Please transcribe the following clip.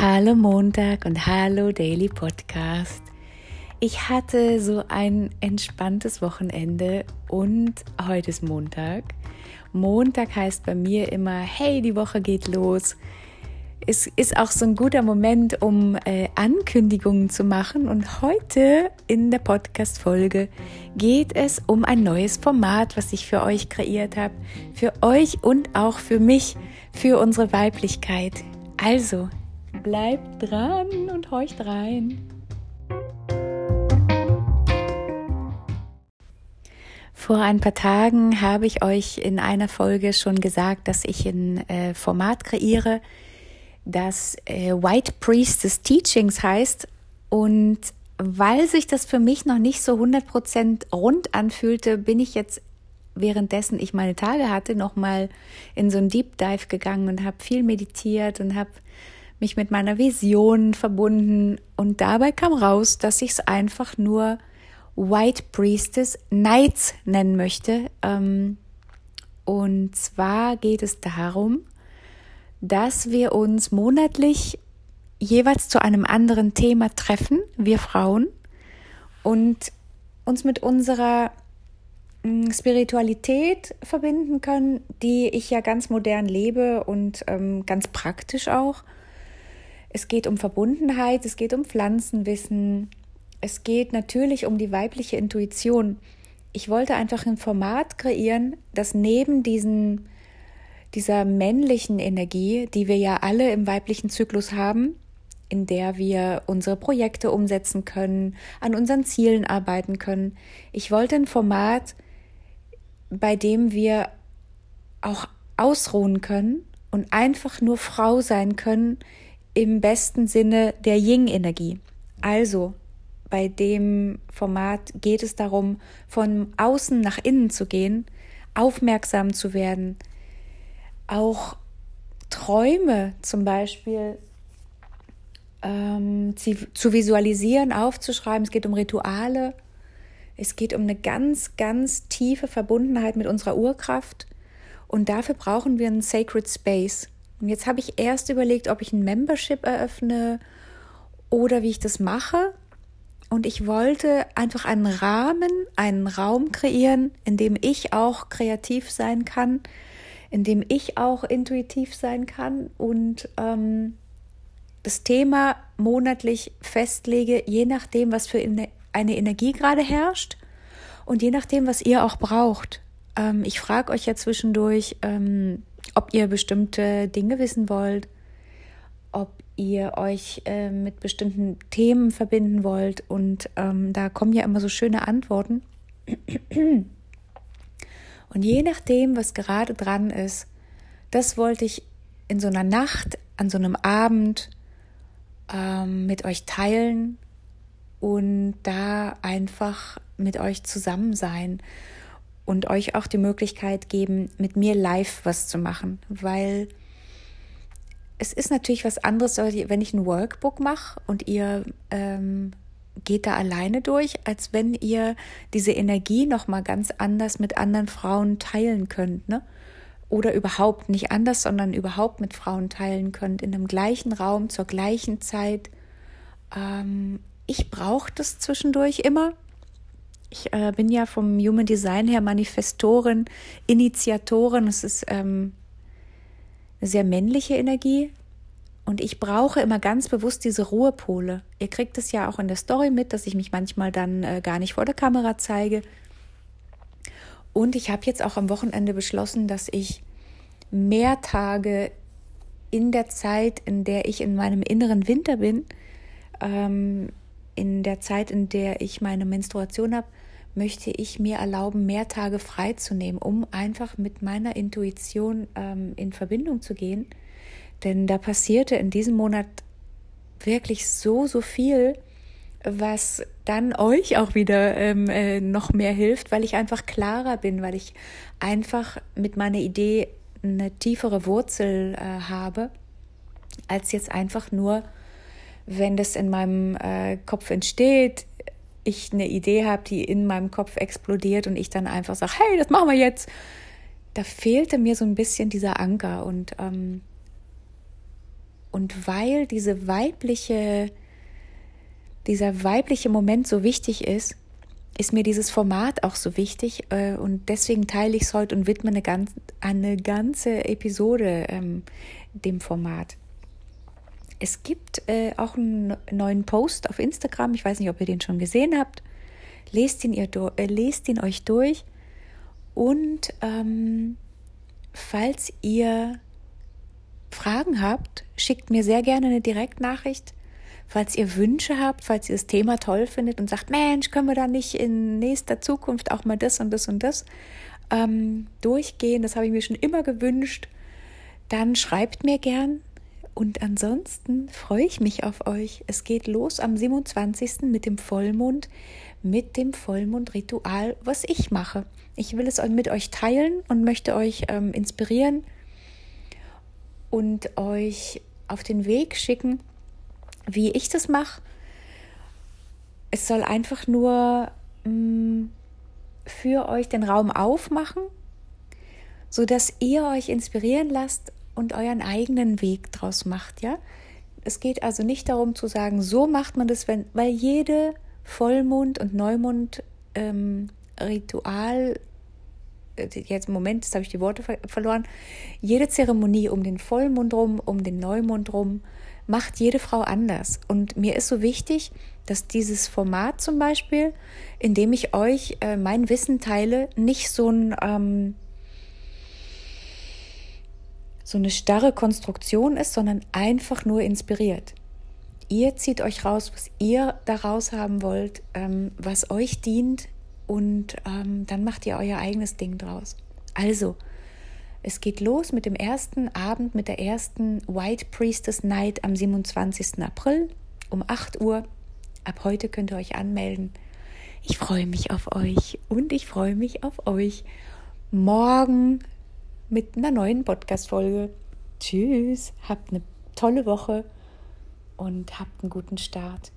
Hallo Montag und hallo Daily Podcast. Ich hatte so ein entspanntes Wochenende und heute ist Montag. Montag heißt bei mir immer, hey, die Woche geht los. Es ist auch so ein guter Moment, um äh, Ankündigungen zu machen. Und heute in der Podcast-Folge geht es um ein neues Format, was ich für euch kreiert habe. Für euch und auch für mich, für unsere Weiblichkeit. Also, Bleibt dran und horcht rein. Vor ein paar Tagen habe ich euch in einer Folge schon gesagt, dass ich ein äh, Format kreiere, das äh, White Priestess Teachings heißt. Und weil sich das für mich noch nicht so 100% rund anfühlte, bin ich jetzt währenddessen ich meine Tage hatte, nochmal in so ein Deep Dive gegangen und habe viel meditiert und habe mich mit meiner Vision verbunden und dabei kam raus, dass ich es einfach nur White Priestess Nights nennen möchte. Ähm, und zwar geht es darum, dass wir uns monatlich jeweils zu einem anderen Thema treffen, wir Frauen, und uns mit unserer mm, Spiritualität verbinden können, die ich ja ganz modern lebe und ähm, ganz praktisch auch. Es geht um Verbundenheit, es geht um Pflanzenwissen, es geht natürlich um die weibliche Intuition. Ich wollte einfach ein Format kreieren, das neben diesen, dieser männlichen Energie, die wir ja alle im weiblichen Zyklus haben, in der wir unsere Projekte umsetzen können, an unseren Zielen arbeiten können. Ich wollte ein Format, bei dem wir auch ausruhen können und einfach nur Frau sein können, im besten Sinne der Ying-Energie. Also bei dem Format geht es darum, von außen nach innen zu gehen, aufmerksam zu werden, auch Träume zum Beispiel ähm, zu visualisieren, aufzuschreiben. Es geht um Rituale. Es geht um eine ganz, ganz tiefe Verbundenheit mit unserer Urkraft. Und dafür brauchen wir einen Sacred Space. Und jetzt habe ich erst überlegt, ob ich ein Membership eröffne oder wie ich das mache. Und ich wollte einfach einen Rahmen, einen Raum kreieren, in dem ich auch kreativ sein kann, in dem ich auch intuitiv sein kann und ähm, das Thema monatlich festlege, je nachdem, was für eine Energie gerade herrscht und je nachdem, was ihr auch braucht. Ähm, ich frage euch ja zwischendurch, ähm, ob ihr bestimmte Dinge wissen wollt, ob ihr euch äh, mit bestimmten Themen verbinden wollt. Und ähm, da kommen ja immer so schöne Antworten. Und je nachdem, was gerade dran ist, das wollte ich in so einer Nacht, an so einem Abend ähm, mit euch teilen und da einfach mit euch zusammen sein und euch auch die Möglichkeit geben, mit mir live was zu machen, weil es ist natürlich was anderes, wenn ich ein Workbook mache und ihr ähm, geht da alleine durch, als wenn ihr diese Energie noch mal ganz anders mit anderen Frauen teilen könnt, ne? Oder überhaupt nicht anders, sondern überhaupt mit Frauen teilen könnt in dem gleichen Raum zur gleichen Zeit. Ähm, ich brauche das zwischendurch immer, ich äh, bin ja vom Human Design her Manifestorin, Initiatorin. Es ist ähm, eine sehr männliche Energie. Und ich brauche immer ganz bewusst diese Ruhepole. Ihr kriegt es ja auch in der Story mit, dass ich mich manchmal dann äh, gar nicht vor der Kamera zeige. Und ich habe jetzt auch am Wochenende beschlossen, dass ich mehr Tage in der Zeit, in der ich in meinem inneren Winter bin, ähm, in der Zeit, in der ich meine Menstruation habe, möchte ich mir erlauben, mehr Tage frei zu nehmen, um einfach mit meiner Intuition ähm, in Verbindung zu gehen. Denn da passierte in diesem Monat wirklich so, so viel, was dann euch auch wieder ähm, äh, noch mehr hilft, weil ich einfach klarer bin, weil ich einfach mit meiner Idee eine tiefere Wurzel äh, habe, als jetzt einfach nur, wenn das in meinem äh, Kopf entsteht, ich eine Idee habe, die in meinem Kopf explodiert und ich dann einfach sage, hey, das machen wir jetzt. Da fehlte mir so ein bisschen dieser Anker und ähm, Und weil diese weibliche, dieser weibliche Moment so wichtig ist, ist mir dieses Format auch so wichtig äh, und deswegen teile ich es heute und widme eine, ganz, eine ganze Episode ähm, dem Format. Es gibt äh, auch einen neuen Post auf Instagram, ich weiß nicht, ob ihr den schon gesehen habt. Lest ihn, ihr äh, lest ihn euch durch. Und ähm, falls ihr Fragen habt, schickt mir sehr gerne eine Direktnachricht. Falls ihr Wünsche habt, falls ihr das Thema toll findet und sagt, Mensch, können wir da nicht in nächster Zukunft auch mal das und das und das ähm, durchgehen, das habe ich mir schon immer gewünscht, dann schreibt mir gern. Und ansonsten freue ich mich auf euch. Es geht los am 27. mit dem Vollmond, mit dem Vollmondritual, was ich mache. Ich will es mit euch teilen und möchte euch ähm, inspirieren und euch auf den Weg schicken, wie ich das mache. Es soll einfach nur mh, mm, für euch den Raum aufmachen, sodass ihr euch inspirieren lasst und euren eigenen Weg draus macht, ja? Es geht also nicht darum zu sagen, so macht man das, wenn, weil jede Vollmond- und Neumond-Ritual, ähm, jetzt im Moment, jetzt habe ich die Worte ver verloren, jede Zeremonie um den Vollmond rum, um den Neumond rum, macht jede Frau anders. Und mir ist so wichtig, dass dieses Format zum Beispiel, in dem ich euch äh, mein Wissen teile, nicht so ein ähm, so eine starre Konstruktion ist, sondern einfach nur inspiriert. Ihr zieht euch raus, was ihr daraus haben wollt, ähm, was euch dient und ähm, dann macht ihr euer eigenes Ding draus. Also, es geht los mit dem ersten Abend, mit der ersten White Priestess Night am 27. April um 8 Uhr. Ab heute könnt ihr euch anmelden. Ich freue mich auf euch und ich freue mich auf euch morgen mit einer neuen Podcast-Folge. Tschüss, habt eine tolle Woche und habt einen guten Start.